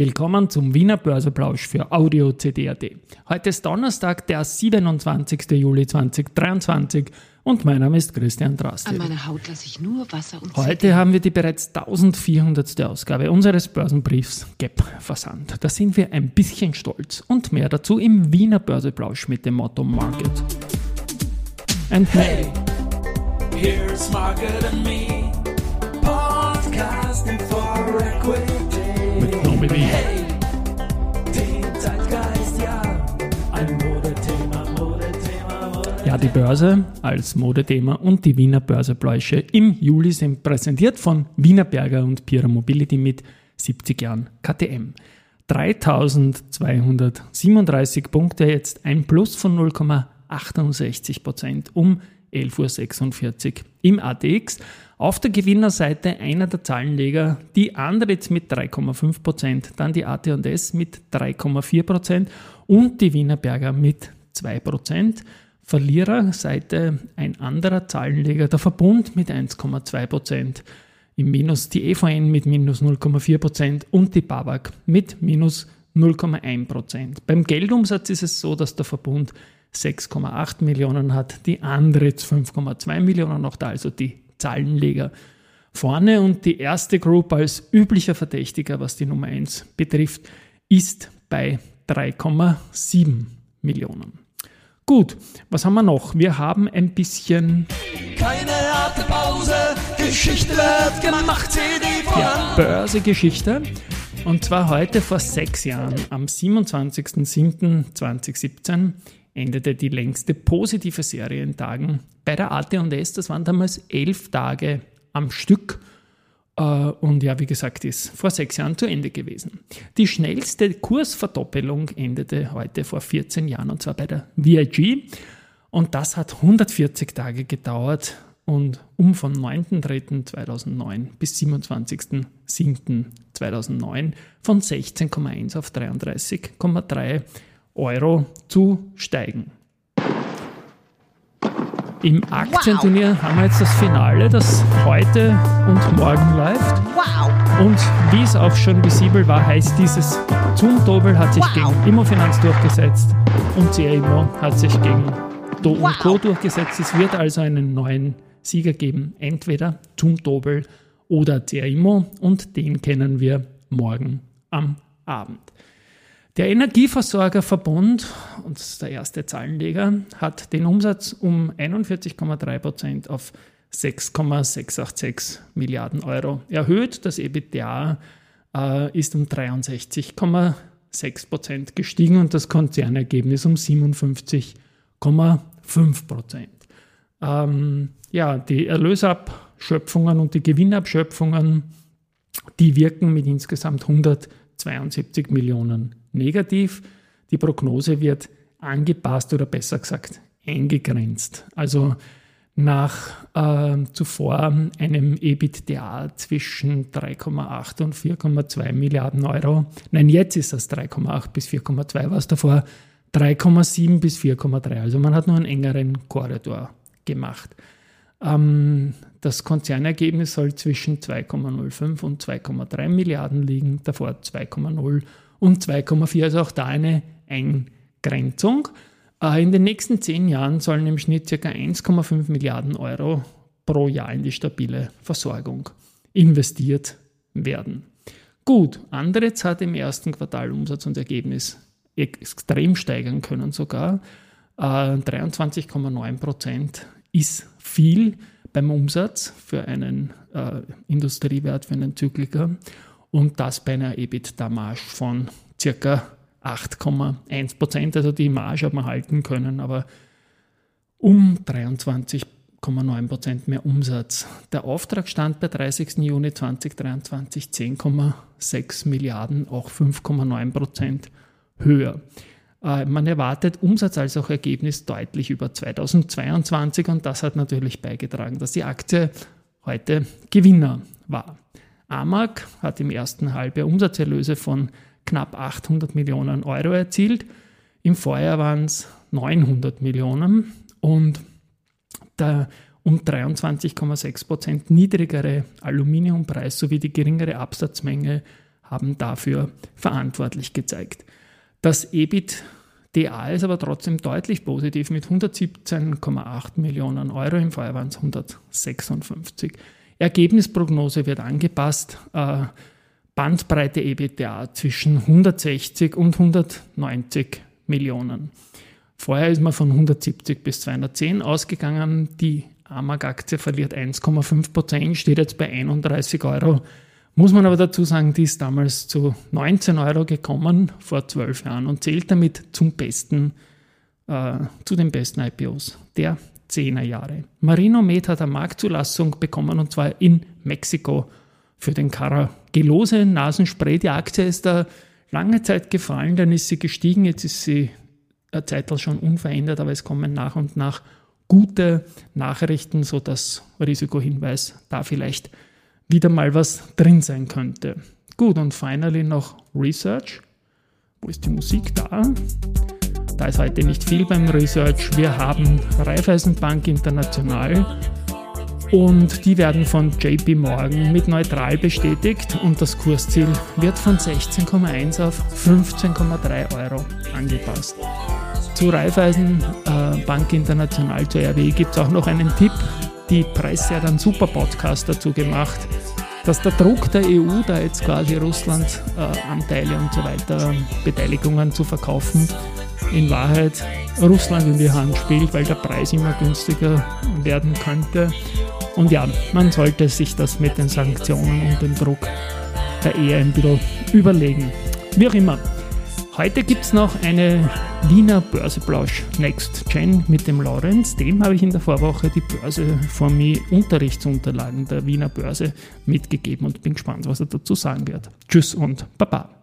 Willkommen zum Wiener Börseplausch für Audio CD.at. Heute ist Donnerstag, der 27. Juli 2023 und mein Name ist Christian Drastil. An meiner Haut lasse ich nur Wasser und Heute CD. haben wir die bereits 1400. Ausgabe unseres Börsenbriefs GEP versandt. Da sind wir ein bisschen stolz und mehr dazu im Wiener Börseplausch mit dem Motto Market. And Hey, here's Margaret and me, die Börse als Modethema und die Wiener Börsepläusche im Juli sind präsentiert von Wiener Berger und Pira Mobility mit 70 Jahren KTM. 3237 Punkte, jetzt ein Plus von 0,68 Prozent um 11.46 Uhr im ATX. Auf der Gewinnerseite einer der Zahlenleger, die Andritz mit 3,5 Prozent, dann die AT&S mit 3,4 Prozent und die Wiener Berger mit 2 Prozent. Verliererseite ein anderer Zahlenleger, der Verbund mit 1,2 Prozent, im Minus die EVN mit minus 0,4 Prozent und die BAWAG mit minus 0,1 Prozent. Beim Geldumsatz ist es so, dass der Verbund 6,8 Millionen hat, die Andritz 5,2 Millionen, auch da also die Zahlenleger vorne und die erste Group als üblicher Verdächtiger, was die Nummer 1 betrifft, ist bei 3,7 Millionen. Gut, was haben wir noch? Wir haben ein bisschen Keine harte Pause, Geschichte wird gemacht, CD voran. ja, Börsegeschichte. Und zwar heute vor sechs Jahren, am 27.07.2017, endete die längste positive Serie in Tagen bei der AT&S. Das waren damals elf Tage am Stück. Äh, Und ja, wie gesagt, ist vor sechs Jahren zu Ende gewesen. Die schnellste Kursverdoppelung endete heute vor 14 Jahren und zwar bei der VIG. Und das hat 140 Tage gedauert und um vom 9.3.2009 bis 27.07.2009 von 16,1 auf 33,3 Euro zu steigen. Im Aktienturnier haben wir jetzt das Finale, das heute und morgen läuft. Wow! Und wie es auch schon visibel war, heißt dieses Zoom-Dobel hat sich Wow. gegen Immofinanz durchgesetzt und CA Immo hat sich gegen Do und Wow. Co. durchgesetzt. Es wird also einen neuen Sieger geben, entweder Zoom-Dobel oder CA Immo und den kennen wir morgen am Abend. Der Energieversorgerverbund, und das ist der erste Zahlenleger, hat den Umsatz um 41,3 Prozent auf 6,686 Milliarden Euro erhöht. Das EBITDA äh, ist um 63,6 Prozent gestiegen und das Konzernergebnis um 57,5 Prozent. Ähm, ja, die Erlösabschöpfungen und die Gewinnabschöpfungen, die wirken mit insgesamt 172 Millionen negativ. Die Prognose wird angepasst oder besser gesagt eingegrenzt. Also nach äh, zuvor einem EBITDA zwischen 3,8 und 4,2 Milliarden Euro. Nein, jetzt ist das 3,8 bis 4,2, was davor 3,7 bis 4,3. Also man hat nur einen engeren Korridor gemacht. Ähm, das Konzernergebnis soll zwischen 2,05 und 2,3 Milliarden liegen, davor 2,0 und 2,4, also auch da eine Eingrenzung. Äh, In den nächsten zehn Jahren sollen im Schnitt ca. 1,5 Milliarden Euro pro Jahr in die stabile Versorgung investiert werden. Gut, Andretz hat im ersten Quartal Umsatz und Ergebnis extrem steigern können sogar. Äh, 23,9 Prozent ist viel beim Umsatz für einen äh, Industriewert, für einen Zykliker und das bei einer EBITDA-Marge von circa 8,1 Prozent. Also die Marge hat man halten können, aber um 23,9 Prozent mehr Umsatz. Der Auftrag stand bei 30. Juni 2023 10,6 Milliarden, auch 5,9 Prozent höher. Äh, Man erwartet Umsatz als auch Ergebnis deutlich über 2022 und das hat natürlich beigetragen, dass die Aktie heute Gewinner war. Amag hat im ersten Halbjahr Umsatzerlöse von knapp 800 Millionen Euro erzielt. Im Vorjahr waren es 900 Millionen und der um 23,6 Prozent niedrigere Aluminiumpreis sowie die geringere Absatzmenge haben dafür verantwortlich gezeigt. Das EBITDA ist aber trotzdem deutlich positiv mit 117,8 Millionen Euro. Im Vorjahr waren es 156. Ergebnisprognose wird angepasst. Äh, Bandbreite EBITDA zwischen 160 und 190 Millionen. Vorher ist man von 170 bis 210 ausgegangen. Die AMAG-Aktie verliert 1,5 Prozent, steht jetzt bei 31 Euro. Muss man aber dazu sagen, die ist damals zu 19 Euro gekommen vor zwölf Jahren und zählt damit zum besten, äh, zu den besten IPOs der 10er Jahre. Marino Med hat eine Marktzulassung bekommen und zwar in Mexiko für den Caragelose Nasenspray. Die Aktie ist da lange Zeit gefallen, dann ist sie gestiegen, jetzt ist sie eine Zeit schon unverändert, aber es kommen nach und nach gute Nachrichten, sodass Risikohinweis da vielleicht wieder mal was drin sein könnte. Gut, und finally noch Research. Wo ist die Musik da? Da ist heute nicht viel beim Research. Wir haben Raiffeisenbank International und die werden von JP Morgan mit neutral bestätigt und das Kursziel wird von 16,1 auf 15,3 Euro angepasst. Zu Raiffeisen äh, Bank International, zur RWE, gibt es auch noch einen Tipp. Die Presse hat einen super Podcast dazu gemacht, dass der Druck der EU, da jetzt quasi Russland äh, Anteile und so weiter, Beteiligungen zu verkaufen, in Wahrheit Russland in die Hand spielt, weil der Preis immer günstiger werden könnte. Und ja, man sollte sich das mit den Sanktionen und dem Druck da eher ein bisschen überlegen. Wie auch immer. Heute gibt es noch eine Wiener Börseplausch Next Gen mit dem Lorenz. Dem habe ich in der Vorwoche die Börse vor mir Unterrichtsunterlagen der Wiener Börse mitgegeben und bin gespannt, was er dazu sagen wird. Tschüss und Baba.